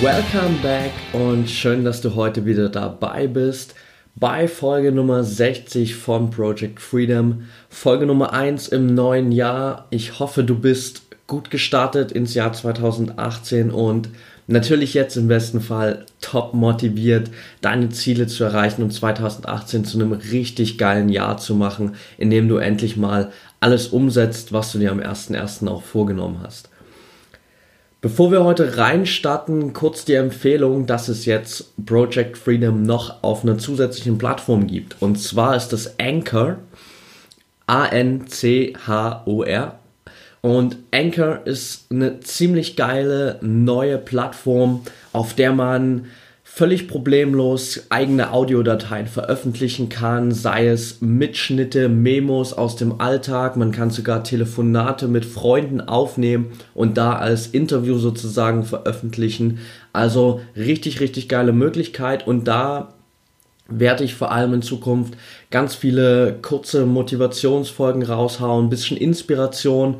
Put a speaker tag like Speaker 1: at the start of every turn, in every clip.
Speaker 1: Welcome back und schön, dass du heute wieder dabei bist bei Folge Nummer 60 von Project Freedom. Folge Nummer 1 im neuen Jahr. Ich hoffe, du bist gut gestartet ins Jahr 2018 und natürlich jetzt im besten Fall top motiviert, deine Ziele zu erreichen und 2018 zu einem richtig geilen Jahr zu machen, in dem du endlich mal alles umsetzt, was du dir am 1.1. auch vorgenommen hast. Bevor wir heute reinstarten, kurz die Empfehlung, dass es jetzt Project Freedom noch auf einer zusätzlichen Plattform gibt. Und zwar ist das Anchor. A-N-C-H-O-R. Und Anchor ist eine ziemlich geile neue Plattform, auf der man völlig problemlos eigene Audiodateien veröffentlichen kann, sei es Mitschnitte, Memos aus dem Alltag, man kann sogar Telefonate mit Freunden aufnehmen und da als Interview sozusagen veröffentlichen. Also richtig, richtig geile Möglichkeit und da werde ich vor allem in Zukunft ganz viele kurze Motivationsfolgen raushauen, bisschen Inspiration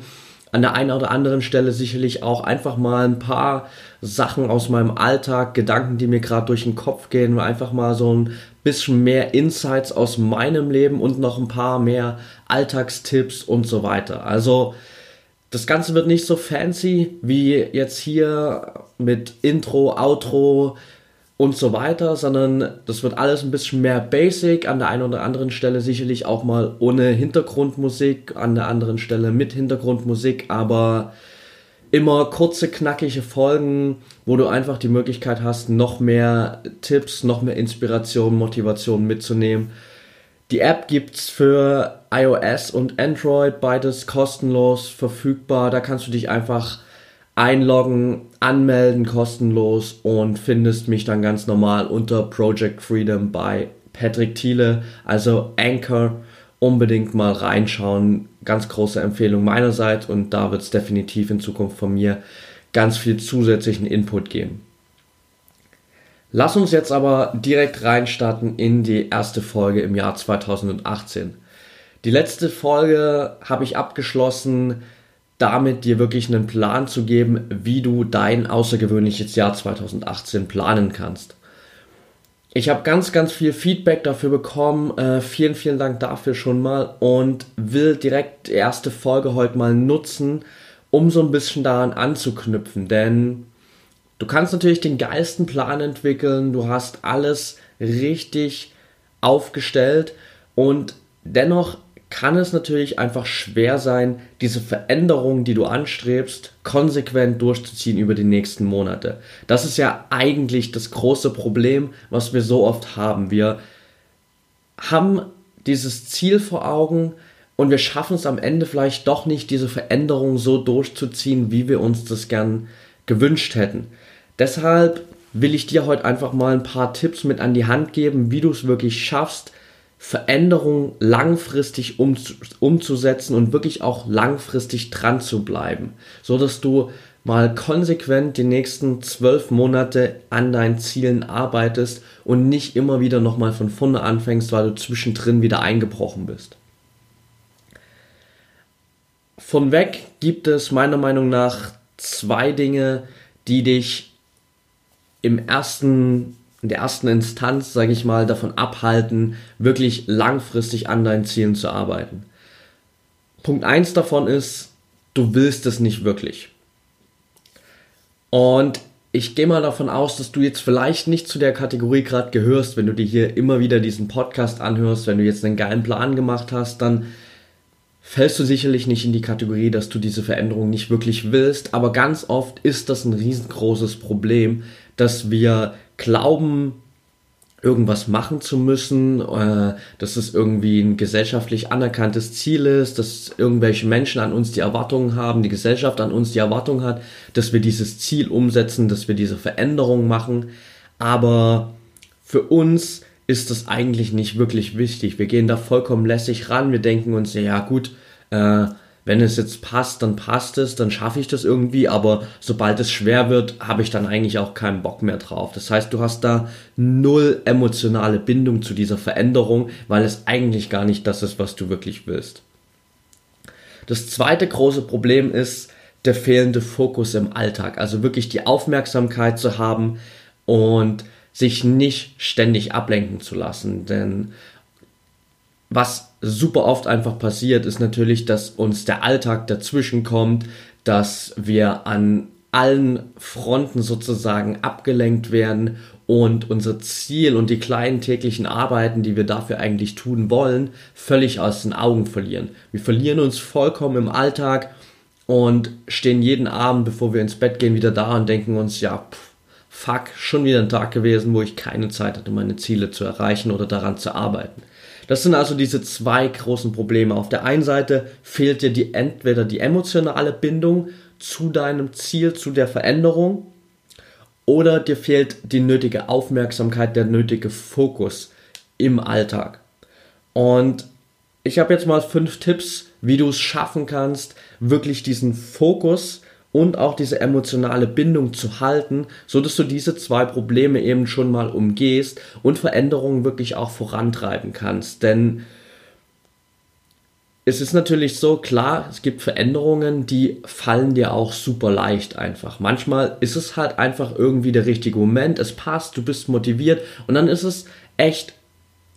Speaker 1: an der einen oder anderen Stelle sicherlich auch einfach mal ein paar Sachen aus meinem Alltag, Gedanken, die mir gerade durch den Kopf gehen, einfach mal so ein bisschen mehr Insights aus meinem Leben und noch ein paar mehr Alltagstipps und so weiter. Also das Ganze wird nicht so fancy wie jetzt hier mit Intro, Outro, und so weiter, sondern das wird alles ein bisschen mehr basic, an der einen oder anderen Stelle sicherlich auch mal ohne Hintergrundmusik, an der anderen Stelle mit Hintergrundmusik, aber immer kurze, knackige Folgen, wo du einfach die Möglichkeit hast, noch mehr Tipps, noch mehr Inspiration, Motivation mitzunehmen. Die App gibt's für iOS und Android, beides kostenlos verfügbar. Da kannst du dich einfach einloggen, anmelden kostenlos und findest mich dann ganz normal unter Project Freedom bei Patrick Thiele, also Anchor. Unbedingt mal reinschauen. Ganz große Empfehlung meinerseits und da wird es definitiv in Zukunft von mir ganz viel zusätzlichen Input geben. Lass uns jetzt aber direkt reinstarten in die erste Folge im Jahr 2018. Die letzte Folge habe ich abgeschlossen damit dir wirklich einen Plan zu geben, wie du dein außergewöhnliches Jahr 2018 planen kannst. Ich habe ganz, ganz viel Feedback dafür bekommen. Äh, vielen, vielen Dank dafür schon mal und will direkt die erste Folge heute mal nutzen, um so ein bisschen daran anzuknüpfen. Denn du kannst natürlich den geilsten Plan entwickeln, du hast alles richtig aufgestellt und dennoch kann es natürlich einfach schwer sein, diese Veränderungen, die du anstrebst, konsequent durchzuziehen über die nächsten Monate. Das ist ja eigentlich das große Problem, was wir so oft haben. Wir haben dieses Ziel vor Augen und wir schaffen es am Ende vielleicht doch nicht, diese Veränderung so durchzuziehen, wie wir uns das gern gewünscht hätten. Deshalb will ich dir heute einfach mal ein paar Tipps mit an die Hand geben, wie du es wirklich schaffst, Veränderungen langfristig um, umzusetzen und wirklich auch langfristig dran zu bleiben, so dass du mal konsequent die nächsten zwölf Monate an deinen Zielen arbeitest und nicht immer wieder nochmal von vorne anfängst, weil du zwischendrin wieder eingebrochen bist. Von weg gibt es meiner Meinung nach zwei Dinge, die dich im ersten in der ersten Instanz, sage ich mal, davon abhalten, wirklich langfristig an deinen Zielen zu arbeiten. Punkt 1 davon ist, du willst es nicht wirklich. Und ich gehe mal davon aus, dass du jetzt vielleicht nicht zu der Kategorie gerade gehörst, wenn du dir hier immer wieder diesen Podcast anhörst, wenn du jetzt einen geilen Plan gemacht hast, dann fällst du sicherlich nicht in die Kategorie, dass du diese Veränderung nicht wirklich willst, aber ganz oft ist das ein riesengroßes Problem, dass wir glauben, irgendwas machen zu müssen, äh, dass es irgendwie ein gesellschaftlich anerkanntes Ziel ist, dass irgendwelche Menschen an uns die Erwartungen haben, die Gesellschaft an uns die Erwartung hat, dass wir dieses Ziel umsetzen, dass wir diese Veränderung machen. Aber für uns ist das eigentlich nicht wirklich wichtig. Wir gehen da vollkommen lässig ran. Wir denken uns, ja gut, äh, wenn es jetzt passt, dann passt es, dann schaffe ich das irgendwie, aber sobald es schwer wird, habe ich dann eigentlich auch keinen Bock mehr drauf. Das heißt, du hast da null emotionale Bindung zu dieser Veränderung, weil es eigentlich gar nicht das ist, was du wirklich willst. Das zweite große Problem ist der fehlende Fokus im Alltag, also wirklich die Aufmerksamkeit zu haben und sich nicht ständig ablenken zu lassen, denn was super oft einfach passiert, ist natürlich, dass uns der Alltag dazwischen kommt, dass wir an allen Fronten sozusagen abgelenkt werden und unser Ziel und die kleinen täglichen Arbeiten, die wir dafür eigentlich tun wollen, völlig aus den Augen verlieren. Wir verlieren uns vollkommen im Alltag und stehen jeden Abend, bevor wir ins Bett gehen, wieder da und denken uns, ja, pff, fuck, schon wieder ein Tag gewesen, wo ich keine Zeit hatte, meine Ziele zu erreichen oder daran zu arbeiten. Das sind also diese zwei großen Probleme. Auf der einen Seite fehlt dir die, entweder die emotionale Bindung zu deinem Ziel, zu der Veränderung, oder dir fehlt die nötige Aufmerksamkeit, der nötige Fokus im Alltag. Und ich habe jetzt mal fünf Tipps, wie du es schaffen kannst, wirklich diesen Fokus und auch diese emotionale Bindung zu halten, so dass du diese zwei Probleme eben schon mal umgehst und Veränderungen wirklich auch vorantreiben kannst. Denn es ist natürlich so klar, es gibt Veränderungen, die fallen dir auch super leicht einfach. Manchmal ist es halt einfach irgendwie der richtige Moment, es passt, du bist motiviert und dann ist es echt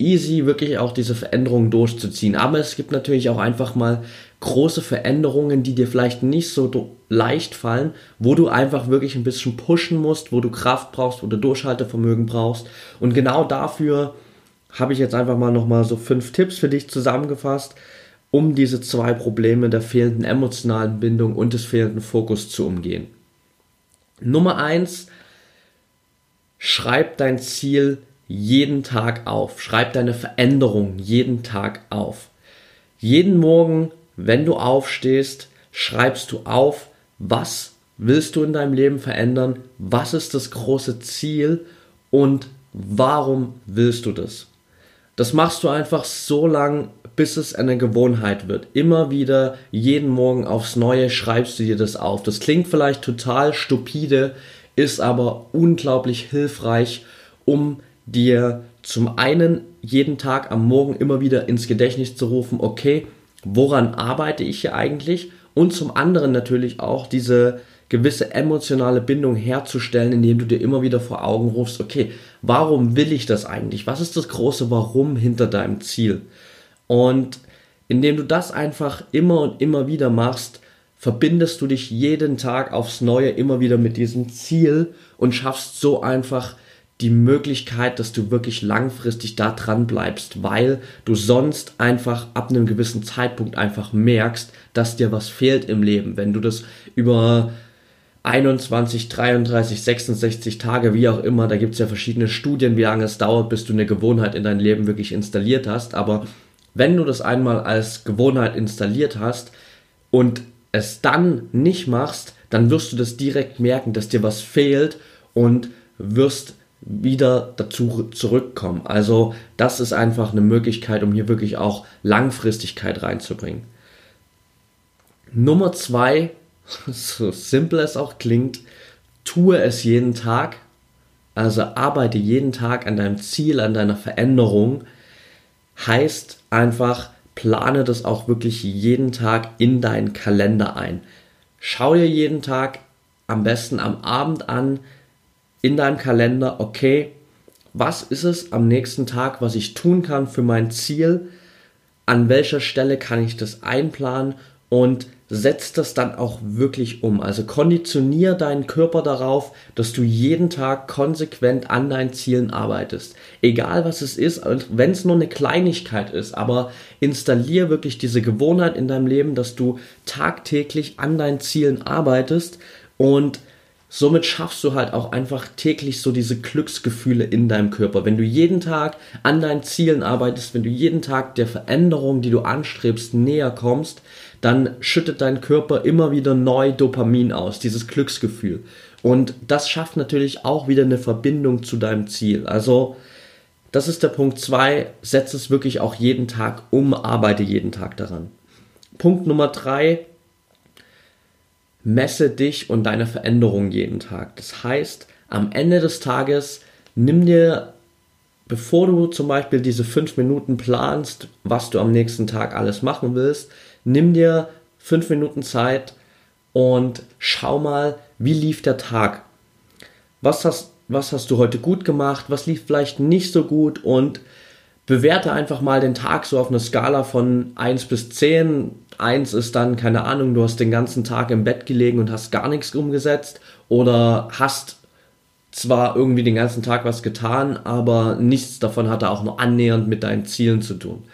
Speaker 1: easy, wirklich auch diese Veränderungen durchzuziehen. Aber es gibt natürlich auch einfach mal große Veränderungen, die dir vielleicht nicht so leicht fallen, wo du einfach wirklich ein bisschen pushen musst, wo du Kraft brauchst, wo du Durchhaltevermögen brauchst. Und genau dafür habe ich jetzt einfach mal nochmal so fünf Tipps für dich zusammengefasst, um diese zwei Probleme der fehlenden emotionalen Bindung und des fehlenden Fokus zu umgehen. Nummer eins, schreib dein Ziel jeden Tag auf. Schreib deine Veränderung jeden Tag auf. Jeden Morgen, wenn du aufstehst, schreibst du auf, was willst du in deinem Leben verändern, was ist das große Ziel und warum willst du das. Das machst du einfach so lang, bis es eine Gewohnheit wird. Immer wieder, jeden Morgen aufs Neue schreibst du dir das auf. Das klingt vielleicht total stupide, ist aber unglaublich hilfreich, um dir zum einen jeden Tag am Morgen immer wieder ins Gedächtnis zu rufen, okay, woran arbeite ich hier eigentlich? Und zum anderen natürlich auch diese gewisse emotionale Bindung herzustellen, indem du dir immer wieder vor Augen rufst, okay, warum will ich das eigentlich? Was ist das große Warum hinter deinem Ziel? Und indem du das einfach immer und immer wieder machst, verbindest du dich jeden Tag aufs Neue immer wieder mit diesem Ziel und schaffst so einfach die Möglichkeit, dass du wirklich langfristig da dran bleibst, weil du sonst einfach ab einem gewissen Zeitpunkt einfach merkst, dass dir was fehlt im Leben. Wenn du das über 21, 33, 66 Tage, wie auch immer, da gibt es ja verschiedene Studien, wie lange es dauert, bis du eine Gewohnheit in dein Leben wirklich installiert hast. Aber wenn du das einmal als Gewohnheit installiert hast und es dann nicht machst, dann wirst du das direkt merken, dass dir was fehlt und wirst wieder dazu zurückkommen. Also das ist einfach eine Möglichkeit, um hier wirklich auch Langfristigkeit reinzubringen. Nummer zwei, so simpel es auch klingt, tue es jeden Tag. Also arbeite jeden Tag an deinem Ziel, an deiner Veränderung. Heißt einfach, plane das auch wirklich jeden Tag in deinen Kalender ein. Schau dir jeden Tag am besten am Abend an, in deinem Kalender, okay, was ist es am nächsten Tag, was ich tun kann für mein Ziel, an welcher Stelle kann ich das einplanen und setz das dann auch wirklich um. Also konditionier deinen Körper darauf, dass du jeden Tag konsequent an deinen Zielen arbeitest. Egal was es ist, wenn es nur eine Kleinigkeit ist, aber installier wirklich diese Gewohnheit in deinem Leben, dass du tagtäglich an deinen Zielen arbeitest und somit schaffst du halt auch einfach täglich so diese Glücksgefühle in deinem Körper. Wenn du jeden Tag an deinen Zielen arbeitest, wenn du jeden Tag der Veränderung, die du anstrebst, näher kommst, dann schüttet dein Körper immer wieder neu Dopamin aus, dieses Glücksgefühl. Und das schafft natürlich auch wieder eine Verbindung zu deinem Ziel. Also, das ist der Punkt 2. Setze es wirklich auch jeden Tag um, arbeite jeden Tag daran. Punkt Nummer 3. Messe dich und deine Veränderung jeden Tag. Das heißt, am Ende des Tages nimm dir, bevor du zum Beispiel diese 5 Minuten planst, was du am nächsten Tag alles machen willst, nimm dir 5 Minuten Zeit und schau mal, wie lief der Tag? Was hast, was hast du heute gut gemacht? Was lief vielleicht nicht so gut? Und bewerte einfach mal den Tag so auf einer Skala von 1 bis 10. 1 ist dann, keine Ahnung, du hast den ganzen Tag im Bett gelegen und hast gar nichts umgesetzt oder hast zwar irgendwie den ganzen Tag was getan, aber nichts davon hatte auch nur annähernd mit deinen Zielen zu tun.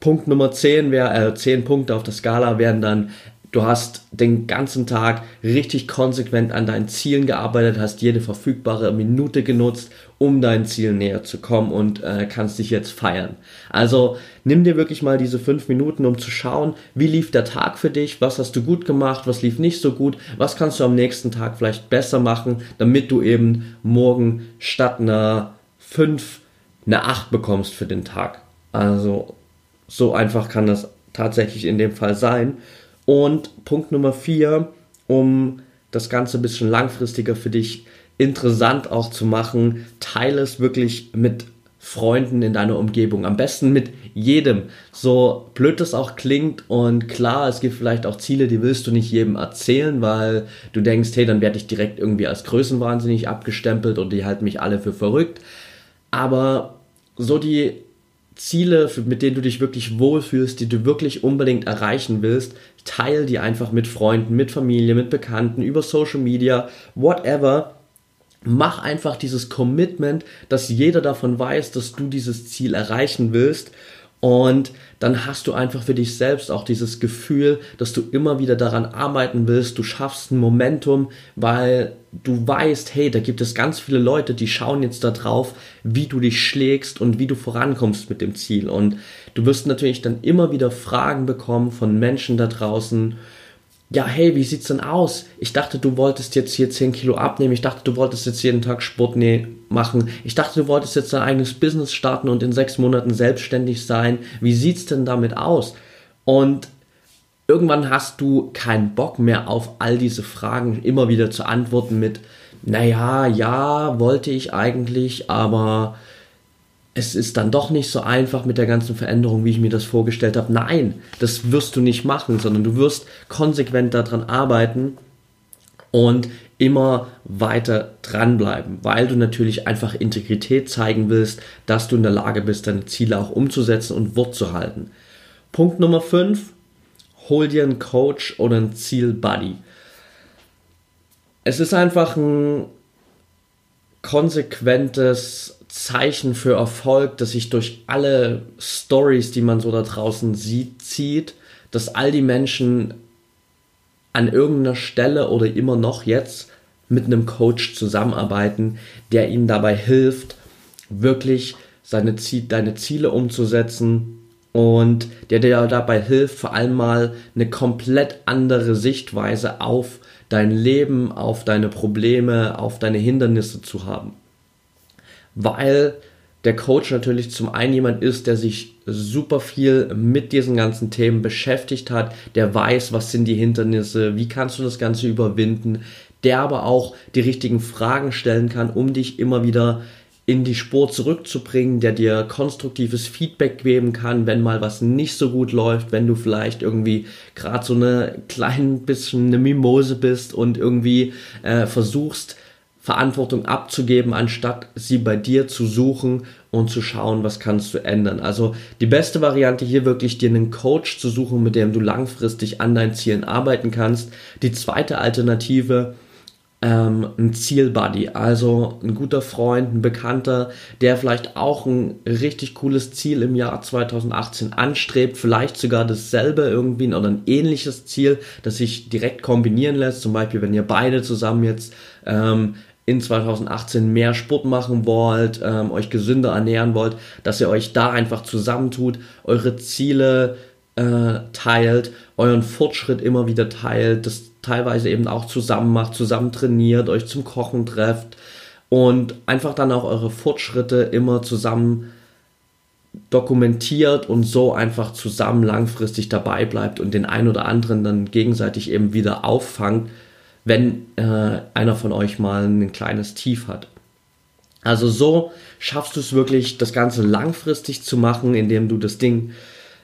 Speaker 1: Punkt Nummer 10 wäre, äh, 10 Punkte auf der Skala wären dann Du hast den ganzen Tag richtig konsequent an deinen Zielen gearbeitet, hast jede verfügbare Minute genutzt, um deinen Zielen näher zu kommen und äh, kannst dich jetzt feiern. Also nimm dir wirklich mal diese fünf Minuten, um zu schauen, wie lief der Tag für dich, was hast du gut gemacht, was lief nicht so gut, was kannst du am nächsten Tag vielleicht besser machen, damit du eben morgen statt einer 5 eine 8 bekommst für den Tag. Also so einfach kann das tatsächlich in dem Fall sein. Und Punkt Nummer vier, um das Ganze ein bisschen langfristiger für dich interessant auch zu machen, teile es wirklich mit Freunden in deiner Umgebung. Am besten mit jedem. So blöd das auch klingt und klar, es gibt vielleicht auch Ziele, die willst du nicht jedem erzählen, weil du denkst, hey, dann werde ich direkt irgendwie als Größenwahnsinnig abgestempelt und die halten mich alle für verrückt. Aber so die Ziele, mit denen du dich wirklich wohlfühlst, die du wirklich unbedingt erreichen willst, teil die einfach mit Freunden, mit Familie, mit Bekannten, über Social Media, whatever. Mach einfach dieses Commitment, dass jeder davon weiß, dass du dieses Ziel erreichen willst und dann hast du einfach für dich selbst auch dieses Gefühl, dass du immer wieder daran arbeiten willst. Du schaffst ein Momentum, weil du weißt, hey, da gibt es ganz viele Leute, die schauen jetzt da drauf, wie du dich schlägst und wie du vorankommst mit dem Ziel. Und du wirst natürlich dann immer wieder Fragen bekommen von Menschen da draußen, ja, hey, wie sieht's denn aus? Ich dachte, du wolltest jetzt hier 10 Kilo abnehmen. Ich dachte, du wolltest jetzt jeden Tag Sport nee, machen. Ich dachte, du wolltest jetzt dein eigenes Business starten und in sechs Monaten selbstständig sein. Wie sieht's denn damit aus? Und irgendwann hast du keinen Bock mehr auf all diese Fragen immer wieder zu antworten mit, naja, ja, wollte ich eigentlich, aber es ist dann doch nicht so einfach mit der ganzen Veränderung, wie ich mir das vorgestellt habe. Nein, das wirst du nicht machen, sondern du wirst konsequent daran arbeiten und immer weiter dranbleiben, weil du natürlich einfach Integrität zeigen willst, dass du in der Lage bist, deine Ziele auch umzusetzen und Wort zu halten. Punkt Nummer 5, hol dir einen Coach oder einen Zielbuddy. Es ist einfach ein konsequentes Zeichen für Erfolg, das sich durch alle Stories, die man so da draußen sieht, zieht, dass all die Menschen an irgendeiner Stelle oder immer noch jetzt mit einem Coach zusammenarbeiten, der ihnen dabei hilft, wirklich seine Ziel, deine Ziele umzusetzen und der dir dabei hilft, vor allem mal eine komplett andere Sichtweise auf dein Leben, auf deine Probleme, auf deine Hindernisse zu haben weil der Coach natürlich zum einen jemand ist, der sich super viel mit diesen ganzen Themen beschäftigt hat, der weiß, was sind die Hindernisse, wie kannst du das Ganze überwinden, der aber auch die richtigen Fragen stellen kann, um dich immer wieder in die Spur zurückzubringen, der dir konstruktives Feedback geben kann, wenn mal was nicht so gut läuft, wenn du vielleicht irgendwie gerade so eine klein bisschen eine Mimose bist und irgendwie äh, versuchst, Verantwortung abzugeben, anstatt sie bei dir zu suchen und zu schauen, was kannst du ändern. Also die beste Variante hier wirklich dir einen Coach zu suchen, mit dem du langfristig an deinen Zielen arbeiten kannst. Die zweite Alternative, ähm, ein Zielbuddy, also ein guter Freund, ein Bekannter, der vielleicht auch ein richtig cooles Ziel im Jahr 2018 anstrebt, vielleicht sogar dasselbe irgendwie oder ein ähnliches Ziel, das sich direkt kombinieren lässt. Zum Beispiel, wenn ihr beide zusammen jetzt ähm, in 2018 mehr Sport machen wollt, ähm, euch gesünder ernähren wollt, dass ihr euch da einfach zusammentut, eure Ziele äh, teilt, euren Fortschritt immer wieder teilt, das teilweise eben auch zusammen macht, zusammen trainiert, euch zum Kochen trefft und einfach dann auch eure Fortschritte immer zusammen dokumentiert und so einfach zusammen langfristig dabei bleibt und den ein oder anderen dann gegenseitig eben wieder auffangt, wenn äh, einer von euch mal ein kleines Tief hat. Also so schaffst du es wirklich, das Ganze langfristig zu machen, indem du das Ding,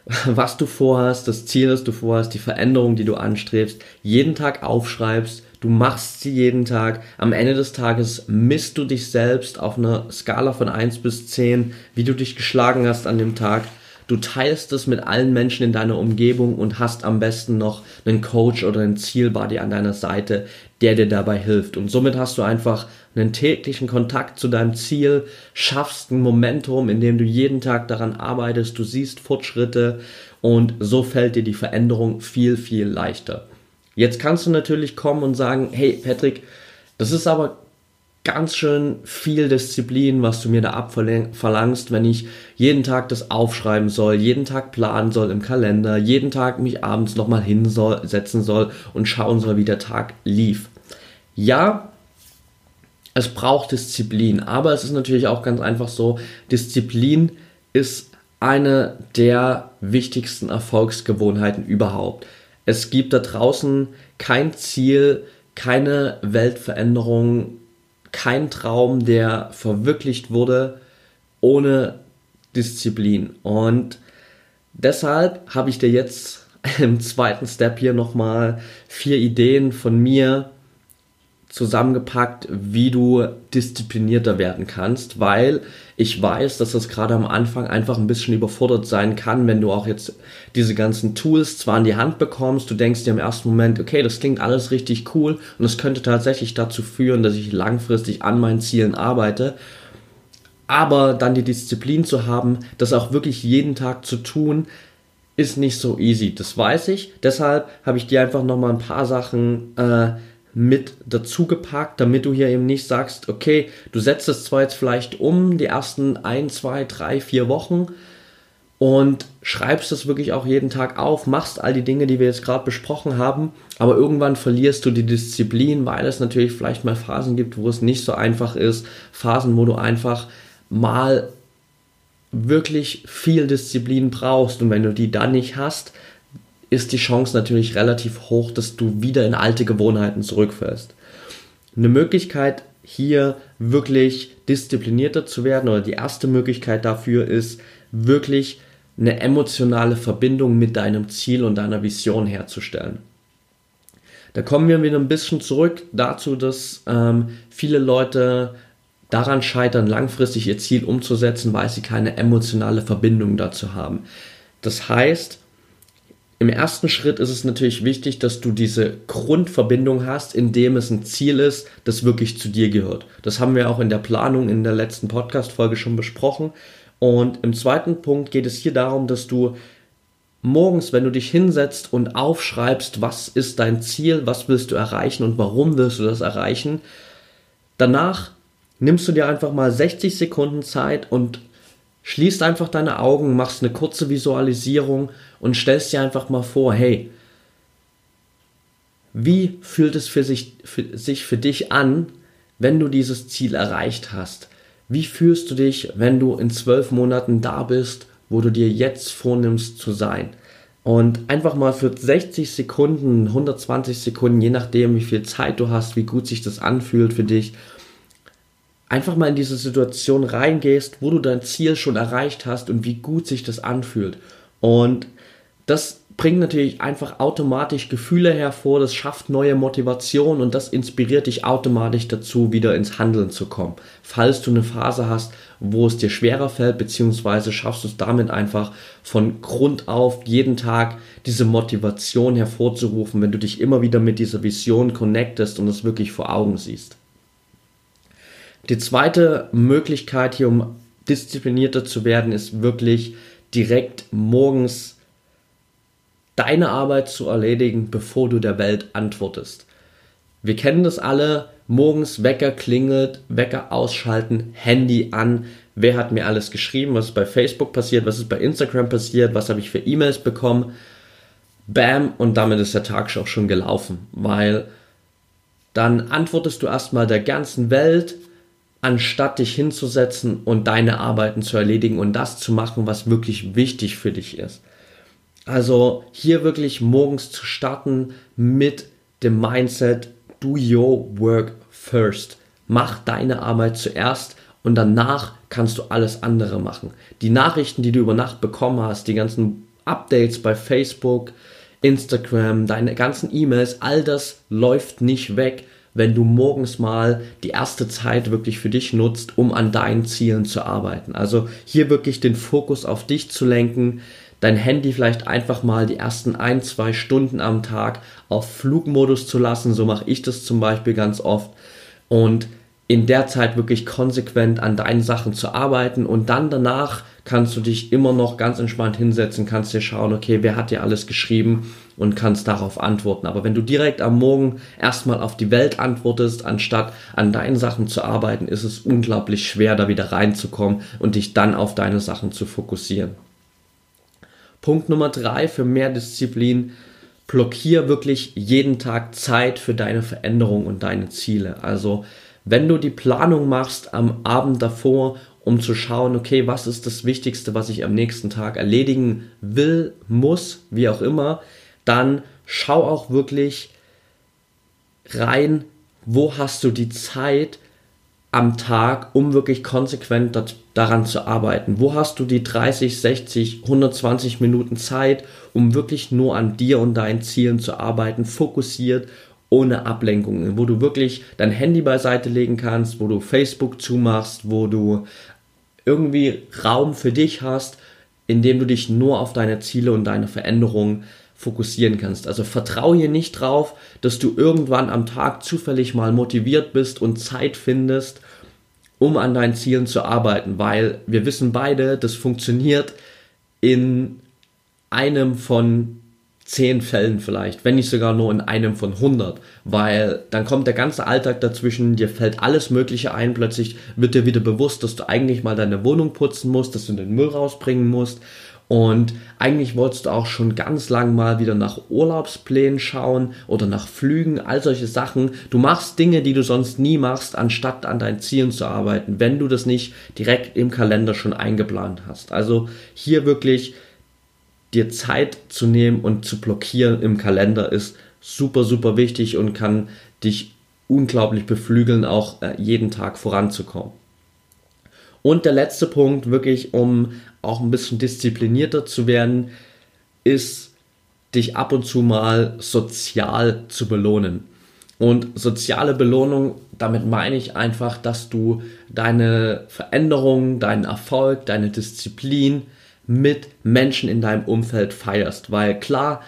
Speaker 1: was du vorhast, das Ziel, das du vorhast, die Veränderung, die du anstrebst, jeden Tag aufschreibst. Du machst sie jeden Tag. Am Ende des Tages misst du dich selbst auf einer Skala von 1 bis 10, wie du dich geschlagen hast an dem Tag Du teilst es mit allen Menschen in deiner Umgebung und hast am besten noch einen Coach oder einen Zielbuddy an deiner Seite, der dir dabei hilft. Und somit hast du einfach einen täglichen Kontakt zu deinem Ziel, schaffst ein Momentum, in dem du jeden Tag daran arbeitest, du siehst Fortschritte und so fällt dir die Veränderung viel, viel leichter. Jetzt kannst du natürlich kommen und sagen, hey Patrick, das ist aber ganz schön viel Disziplin, was du mir da abverlangst, wenn ich jeden Tag das aufschreiben soll, jeden Tag planen soll im Kalender, jeden Tag mich abends nochmal hinsetzen soll und schauen soll, wie der Tag lief. Ja, es braucht Disziplin, aber es ist natürlich auch ganz einfach so, Disziplin ist eine der wichtigsten Erfolgsgewohnheiten überhaupt. Es gibt da draußen kein Ziel, keine Weltveränderung, kein Traum, der verwirklicht wurde ohne Disziplin. Und deshalb habe ich dir jetzt im zweiten Step hier nochmal vier Ideen von mir zusammengepackt, wie du disziplinierter werden kannst, weil ich weiß, dass das gerade am Anfang einfach ein bisschen überfordert sein kann, wenn du auch jetzt diese ganzen Tools zwar in die Hand bekommst, du denkst dir im ersten Moment, okay, das klingt alles richtig cool und es könnte tatsächlich dazu führen, dass ich langfristig an meinen Zielen arbeite, aber dann die Disziplin zu haben, das auch wirklich jeden Tag zu tun, ist nicht so easy. Das weiß ich. Deshalb habe ich dir einfach nochmal ein paar Sachen äh, mit dazu gepackt, damit du hier eben nicht sagst, okay, du setzt es zwar jetzt vielleicht um die ersten ein, zwei, drei, vier Wochen und schreibst es wirklich auch jeden Tag auf, machst all die Dinge, die wir jetzt gerade besprochen haben, aber irgendwann verlierst du die Disziplin, weil es natürlich vielleicht mal Phasen gibt, wo es nicht so einfach ist, Phasen, wo du einfach mal wirklich viel Disziplin brauchst und wenn du die dann nicht hast, ist die Chance natürlich relativ hoch, dass du wieder in alte Gewohnheiten zurückfällst. Eine Möglichkeit hier wirklich disziplinierter zu werden oder die erste Möglichkeit dafür ist wirklich eine emotionale Verbindung mit deinem Ziel und deiner Vision herzustellen. Da kommen wir wieder ein bisschen zurück dazu, dass ähm, viele Leute daran scheitern, langfristig ihr Ziel umzusetzen, weil sie keine emotionale Verbindung dazu haben. Das heißt, im ersten Schritt ist es natürlich wichtig, dass du diese Grundverbindung hast, indem es ein Ziel ist, das wirklich zu dir gehört. Das haben wir auch in der Planung in der letzten Podcast-Folge schon besprochen. Und im zweiten Punkt geht es hier darum, dass du morgens, wenn du dich hinsetzt und aufschreibst, was ist dein Ziel, was willst du erreichen und warum willst du das erreichen, danach nimmst du dir einfach mal 60 Sekunden Zeit und schließt einfach deine Augen, machst eine kurze Visualisierung und stellst dir einfach mal vor, hey, wie fühlt es für sich, für sich für dich an, wenn du dieses Ziel erreicht hast? Wie fühlst du dich, wenn du in zwölf Monaten da bist, wo du dir jetzt vornimmst zu sein? Und einfach mal für 60 Sekunden, 120 Sekunden, je nachdem, wie viel Zeit du hast, wie gut sich das anfühlt für dich, einfach mal in diese Situation reingehst, wo du dein Ziel schon erreicht hast und wie gut sich das anfühlt. Und das bringt natürlich einfach automatisch Gefühle hervor, das schafft neue Motivation und das inspiriert dich automatisch dazu, wieder ins Handeln zu kommen. Falls du eine Phase hast, wo es dir schwerer fällt, beziehungsweise schaffst du es damit einfach von Grund auf jeden Tag diese Motivation hervorzurufen, wenn du dich immer wieder mit dieser Vision connectest und es wirklich vor Augen siehst. Die zweite Möglichkeit hier, um disziplinierter zu werden, ist wirklich direkt morgens deine Arbeit zu erledigen, bevor du der Welt antwortest. Wir kennen das alle, morgens Wecker klingelt, Wecker ausschalten, Handy an, wer hat mir alles geschrieben, was ist bei Facebook passiert, was ist bei Instagram passiert, was habe ich für E-Mails bekommen. bam, und damit ist der Tag auch schon gelaufen, weil dann antwortest du erstmal der ganzen Welt, anstatt dich hinzusetzen und deine Arbeiten zu erledigen und das zu machen, was wirklich wichtig für dich ist. Also hier wirklich morgens zu starten mit dem Mindset, do your work first. Mach deine Arbeit zuerst und danach kannst du alles andere machen. Die Nachrichten, die du über Nacht bekommen hast, die ganzen Updates bei Facebook, Instagram, deine ganzen E-Mails, all das läuft nicht weg, wenn du morgens mal die erste Zeit wirklich für dich nutzt, um an deinen Zielen zu arbeiten. Also hier wirklich den Fokus auf dich zu lenken, dein Handy vielleicht einfach mal die ersten ein, zwei Stunden am Tag auf Flugmodus zu lassen. So mache ich das zum Beispiel ganz oft. Und in der Zeit wirklich konsequent an deinen Sachen zu arbeiten und dann danach kannst du dich immer noch ganz entspannt hinsetzen, kannst dir schauen, okay, wer hat dir alles geschrieben und kannst darauf antworten. Aber wenn du direkt am Morgen erstmal auf die Welt antwortest, anstatt an deinen Sachen zu arbeiten, ist es unglaublich schwer, da wieder reinzukommen und dich dann auf deine Sachen zu fokussieren. Punkt Nummer drei für mehr Disziplin. Blockier wirklich jeden Tag Zeit für deine Veränderung und deine Ziele. Also wenn du die Planung machst am Abend davor, um zu schauen, okay, was ist das Wichtigste, was ich am nächsten Tag erledigen will, muss, wie auch immer, dann schau auch wirklich rein, wo hast du die Zeit am Tag, um wirklich konsequent daran zu arbeiten? Wo hast du die 30, 60, 120 Minuten Zeit, um wirklich nur an dir und deinen Zielen zu arbeiten, fokussiert ohne Ablenkungen, wo du wirklich dein Handy beiseite legen kannst, wo du Facebook zumachst, wo du irgendwie Raum für dich hast, in dem du dich nur auf deine Ziele und deine Veränderungen fokussieren kannst. Also vertraue hier nicht drauf, dass du irgendwann am Tag zufällig mal motiviert bist und Zeit findest, um an deinen Zielen zu arbeiten, weil wir wissen beide, das funktioniert in einem von zehn Fällen vielleicht, wenn nicht sogar nur in einem von 100, weil dann kommt der ganze Alltag dazwischen, dir fällt alles Mögliche ein, plötzlich wird dir wieder bewusst, dass du eigentlich mal deine Wohnung putzen musst, dass du den Müll rausbringen musst und eigentlich wolltest du auch schon ganz lang mal wieder nach Urlaubsplänen schauen oder nach Flügen, all solche Sachen. Du machst Dinge, die du sonst nie machst, anstatt an deinen Zielen zu arbeiten, wenn du das nicht direkt im Kalender schon eingeplant hast. Also hier wirklich dir Zeit zu nehmen und zu blockieren im Kalender ist super, super wichtig und kann dich unglaublich beflügeln, auch äh, jeden Tag voranzukommen. Und der letzte Punkt, wirklich um auch ein bisschen disziplinierter zu werden, ist dich ab und zu mal sozial zu belohnen. Und soziale Belohnung, damit meine ich einfach, dass du deine Veränderung, deinen Erfolg, deine Disziplin mit Menschen in deinem Umfeld feierst. Weil klar,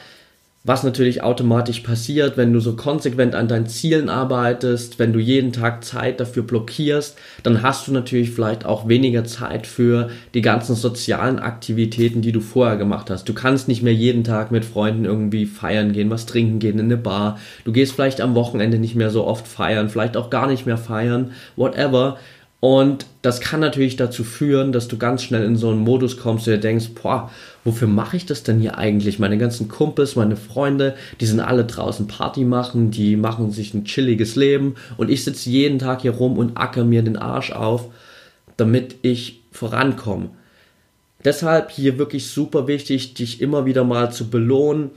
Speaker 1: was natürlich automatisch passiert, wenn du so konsequent an deinen Zielen arbeitest, wenn du jeden Tag Zeit dafür blockierst, dann hast du natürlich vielleicht auch weniger Zeit für die ganzen sozialen Aktivitäten, die du vorher gemacht hast. Du kannst nicht mehr jeden Tag mit Freunden irgendwie feiern gehen, was trinken gehen in eine Bar. Du gehst vielleicht am Wochenende nicht mehr so oft feiern, vielleicht auch gar nicht mehr feiern, whatever und das kann natürlich dazu führen, dass du ganz schnell in so einen Modus kommst, wo du denkst, boah, wofür mache ich das denn hier eigentlich? Meine ganzen Kumpels, meine Freunde, die sind alle draußen Party machen, die machen sich ein chilliges Leben und ich sitze jeden Tag hier rum und acker mir den Arsch auf, damit ich vorankomme. Deshalb hier wirklich super wichtig, dich immer wieder mal zu belohnen,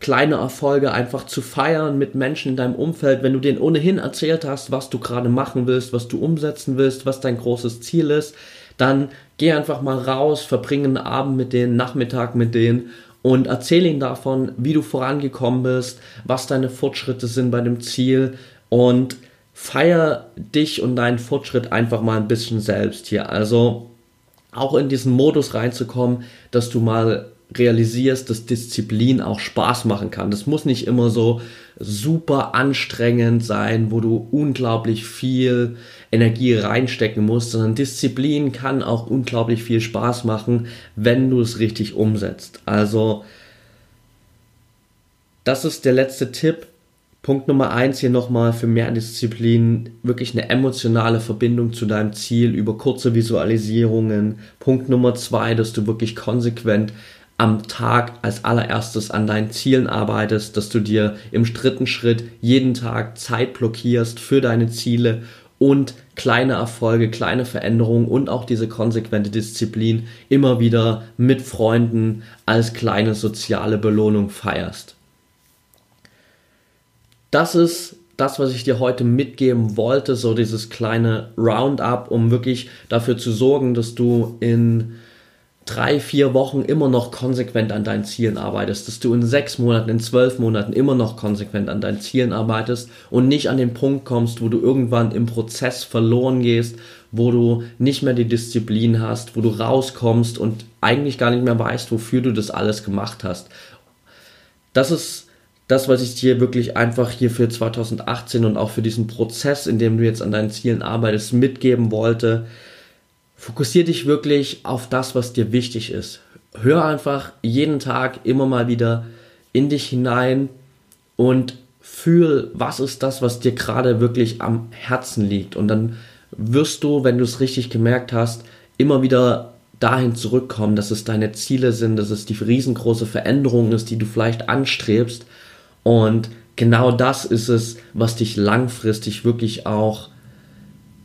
Speaker 1: kleine Erfolge einfach zu feiern mit Menschen in deinem Umfeld, wenn du denen ohnehin erzählt hast, was du gerade machen willst, was du umsetzen willst, was dein großes Ziel ist, dann geh einfach mal raus, verbringe einen Abend mit denen, Nachmittag mit denen und erzähl ihnen davon, wie du vorangekommen bist, was deine Fortschritte sind bei dem Ziel und feier dich und deinen Fortschritt einfach mal ein bisschen selbst hier. Also auch in diesen Modus reinzukommen, dass du mal realisierst, dass Disziplin auch Spaß machen kann. Das muss nicht immer so super anstrengend sein, wo du unglaublich viel Energie reinstecken musst, sondern Disziplin kann auch unglaublich viel Spaß machen, wenn du es richtig umsetzt. Also, das ist der letzte Tipp. Punkt Nummer eins hier nochmal für mehr Disziplin, wirklich eine emotionale Verbindung zu deinem Ziel über kurze Visualisierungen. Punkt Nummer zwei, dass du wirklich konsequent am Tag als allererstes an deinen Zielen arbeitest, dass du dir im dritten Schritt jeden Tag Zeit blockierst für deine Ziele und kleine Erfolge, kleine Veränderungen und auch diese konsequente Disziplin immer wieder mit Freunden als kleine soziale Belohnung feierst. Das ist das, was ich dir heute mitgeben wollte, so dieses kleine Roundup, um wirklich dafür zu sorgen, dass du in drei, vier Wochen immer noch konsequent an deinen Zielen arbeitest, dass du in sechs Monaten, in zwölf Monaten immer noch konsequent an deinen Zielen arbeitest und nicht an den Punkt kommst, wo du irgendwann im Prozess verloren gehst, wo du nicht mehr die Disziplin hast, wo du rauskommst und eigentlich gar nicht mehr weißt, wofür du das alles gemacht hast. Das ist das, was ich dir wirklich einfach hier für 2018 und auch für diesen Prozess, in dem du jetzt an deinen Zielen arbeitest, mitgeben wollte Fokussier dich wirklich auf das, was dir wichtig ist. Hör einfach jeden Tag immer mal wieder in dich hinein und fühl, was ist das, was dir gerade wirklich am Herzen liegt. Und dann wirst du, wenn du es richtig gemerkt hast, immer wieder dahin zurückkommen, dass es deine Ziele sind, dass es die riesengroße Veränderung ist, die du vielleicht anstrebst. Und genau das ist es, was dich langfristig wirklich auch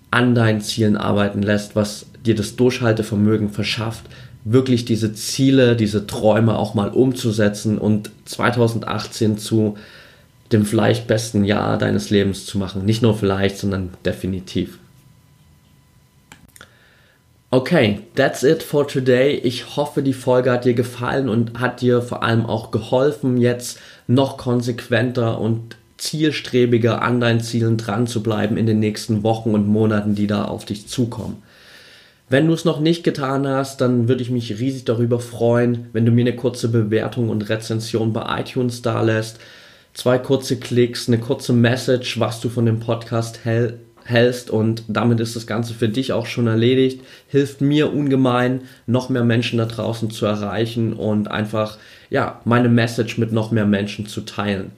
Speaker 1: an deinen Zielen arbeiten lässt, was dir das Durchhaltevermögen verschafft, wirklich diese Ziele, diese Träume auch mal umzusetzen und 2018 zu dem vielleicht besten Jahr deines Lebens zu machen. Nicht nur vielleicht, sondern definitiv. Okay, that's it for today. Ich hoffe, die Folge hat dir gefallen und hat dir vor allem auch geholfen, jetzt noch konsequenter und zielstrebiger an deinen Zielen dran zu bleiben in den nächsten Wochen und Monaten, die da auf dich zukommen. Wenn du es noch nicht getan hast, dann würde ich mich riesig darüber freuen, wenn du mir eine kurze Bewertung und Rezension bei iTunes da lässt. Zwei kurze Klicks, eine kurze Message, was du von dem Podcast hält, hältst und damit ist das Ganze für dich auch schon erledigt. Hilft mir ungemein, noch mehr Menschen da draußen zu erreichen und einfach, ja, meine Message mit noch mehr Menschen zu teilen.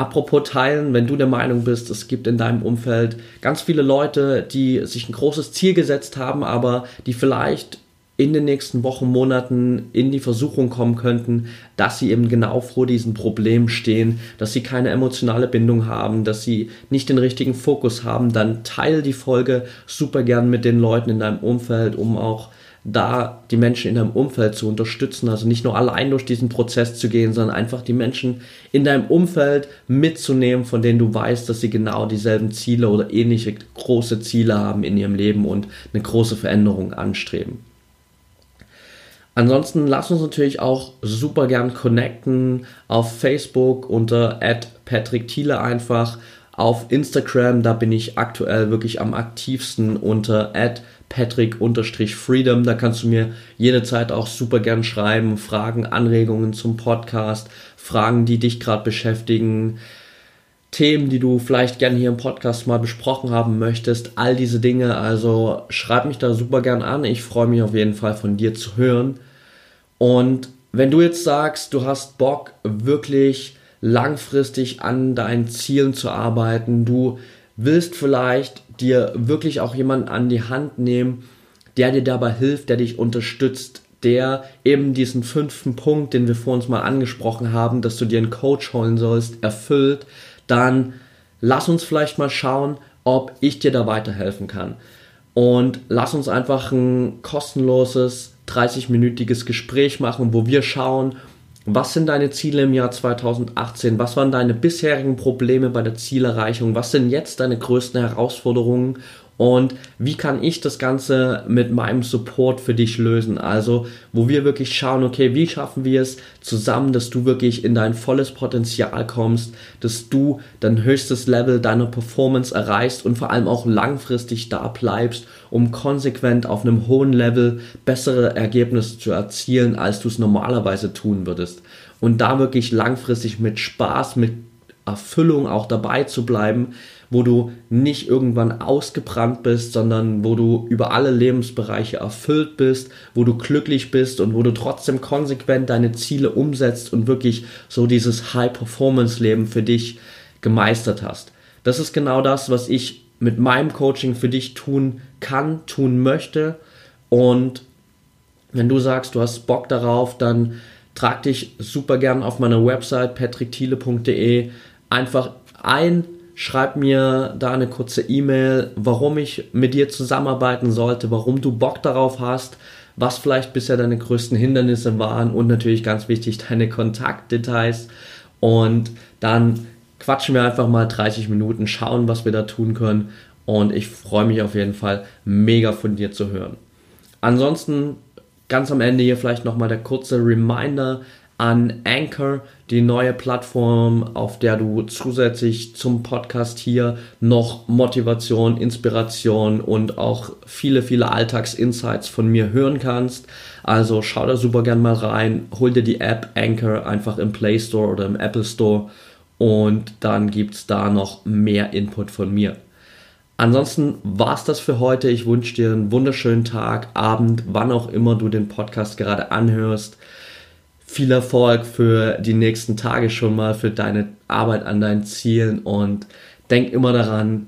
Speaker 1: Apropos teilen, wenn du der Meinung bist, es gibt in deinem Umfeld ganz viele Leute, die sich ein großes Ziel gesetzt haben, aber die vielleicht in den nächsten Wochen, Monaten in die Versuchung kommen könnten, dass sie eben genau vor diesem Problem stehen, dass sie keine emotionale Bindung haben, dass sie nicht den richtigen Fokus haben, dann teile die Folge super gern mit den Leuten in deinem Umfeld, um auch da die Menschen in deinem Umfeld zu unterstützen. Also nicht nur allein durch diesen Prozess zu gehen, sondern einfach die Menschen in deinem Umfeld mitzunehmen, von denen du weißt, dass sie genau dieselben Ziele oder ähnliche große Ziele haben in ihrem Leben und eine große Veränderung anstreben. Ansonsten lass uns natürlich auch super gern connecten auf Facebook unter Patrick Thiele einfach. Auf Instagram, da bin ich aktuell wirklich am aktivsten unter patrick-freedom. Da kannst du mir jederzeit auch super gern schreiben, Fragen, Anregungen zum Podcast, Fragen, die dich gerade beschäftigen, Themen, die du vielleicht gerne hier im Podcast mal besprochen haben möchtest, all diese Dinge. Also schreib mich da super gern an. Ich freue mich auf jeden Fall von dir zu hören. Und wenn du jetzt sagst, du hast Bock, wirklich langfristig an deinen Zielen zu arbeiten, du willst vielleicht dir wirklich auch jemanden an die Hand nehmen, der dir dabei hilft, der dich unterstützt, der eben diesen fünften Punkt, den wir vor uns mal angesprochen haben, dass du dir einen Coach holen sollst, erfüllt, dann lass uns vielleicht mal schauen, ob ich dir da weiterhelfen kann. Und lass uns einfach ein kostenloses 30-minütiges Gespräch machen, wo wir schauen, was sind deine Ziele im Jahr 2018? Was waren deine bisherigen Probleme bei der Zielerreichung? Was sind jetzt deine größten Herausforderungen? Und wie kann ich das Ganze mit meinem Support für dich lösen? Also, wo wir wirklich schauen, okay, wie schaffen wir es zusammen, dass du wirklich in dein volles Potenzial kommst, dass du dein höchstes Level deiner Performance erreichst und vor allem auch langfristig da bleibst, um konsequent auf einem hohen Level bessere Ergebnisse zu erzielen, als du es normalerweise tun würdest. Und da wirklich langfristig mit Spaß, mit Erfüllung auch dabei zu bleiben, wo du nicht irgendwann ausgebrannt bist, sondern wo du über alle Lebensbereiche erfüllt bist, wo du glücklich bist und wo du trotzdem konsequent deine Ziele umsetzt und wirklich so dieses High-Performance-Leben für dich gemeistert hast. Das ist genau das, was ich mit meinem Coaching für dich tun kann, tun möchte. Und wenn du sagst, du hast Bock darauf, dann trag dich super gern auf meiner Website patrickthiele.de einfach ein, schreib mir da eine kurze E-Mail, warum ich mit dir zusammenarbeiten sollte, warum du Bock darauf hast, was vielleicht bisher deine größten Hindernisse waren und natürlich ganz wichtig deine Kontaktdetails. Und dann quatschen wir einfach mal 30 Minuten, schauen, was wir da tun können. Und ich freue mich auf jeden Fall mega von dir zu hören. Ansonsten ganz am Ende hier vielleicht nochmal der kurze Reminder an Anchor, die neue Plattform, auf der du zusätzlich zum Podcast hier noch Motivation, Inspiration und auch viele, viele Alltagsinsights von mir hören kannst. Also schau da super gern mal rein, hol dir die App Anchor einfach im Play Store oder im Apple Store und dann gibt es da noch mehr Input von mir. Ansonsten war es das für heute. Ich wünsche dir einen wunderschönen Tag, Abend, wann auch immer du den Podcast gerade anhörst. Viel Erfolg für die nächsten Tage schon mal, für deine Arbeit an deinen Zielen und denk immer daran,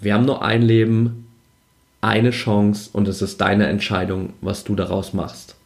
Speaker 1: wir haben nur ein Leben, eine Chance und es ist deine Entscheidung, was du daraus machst.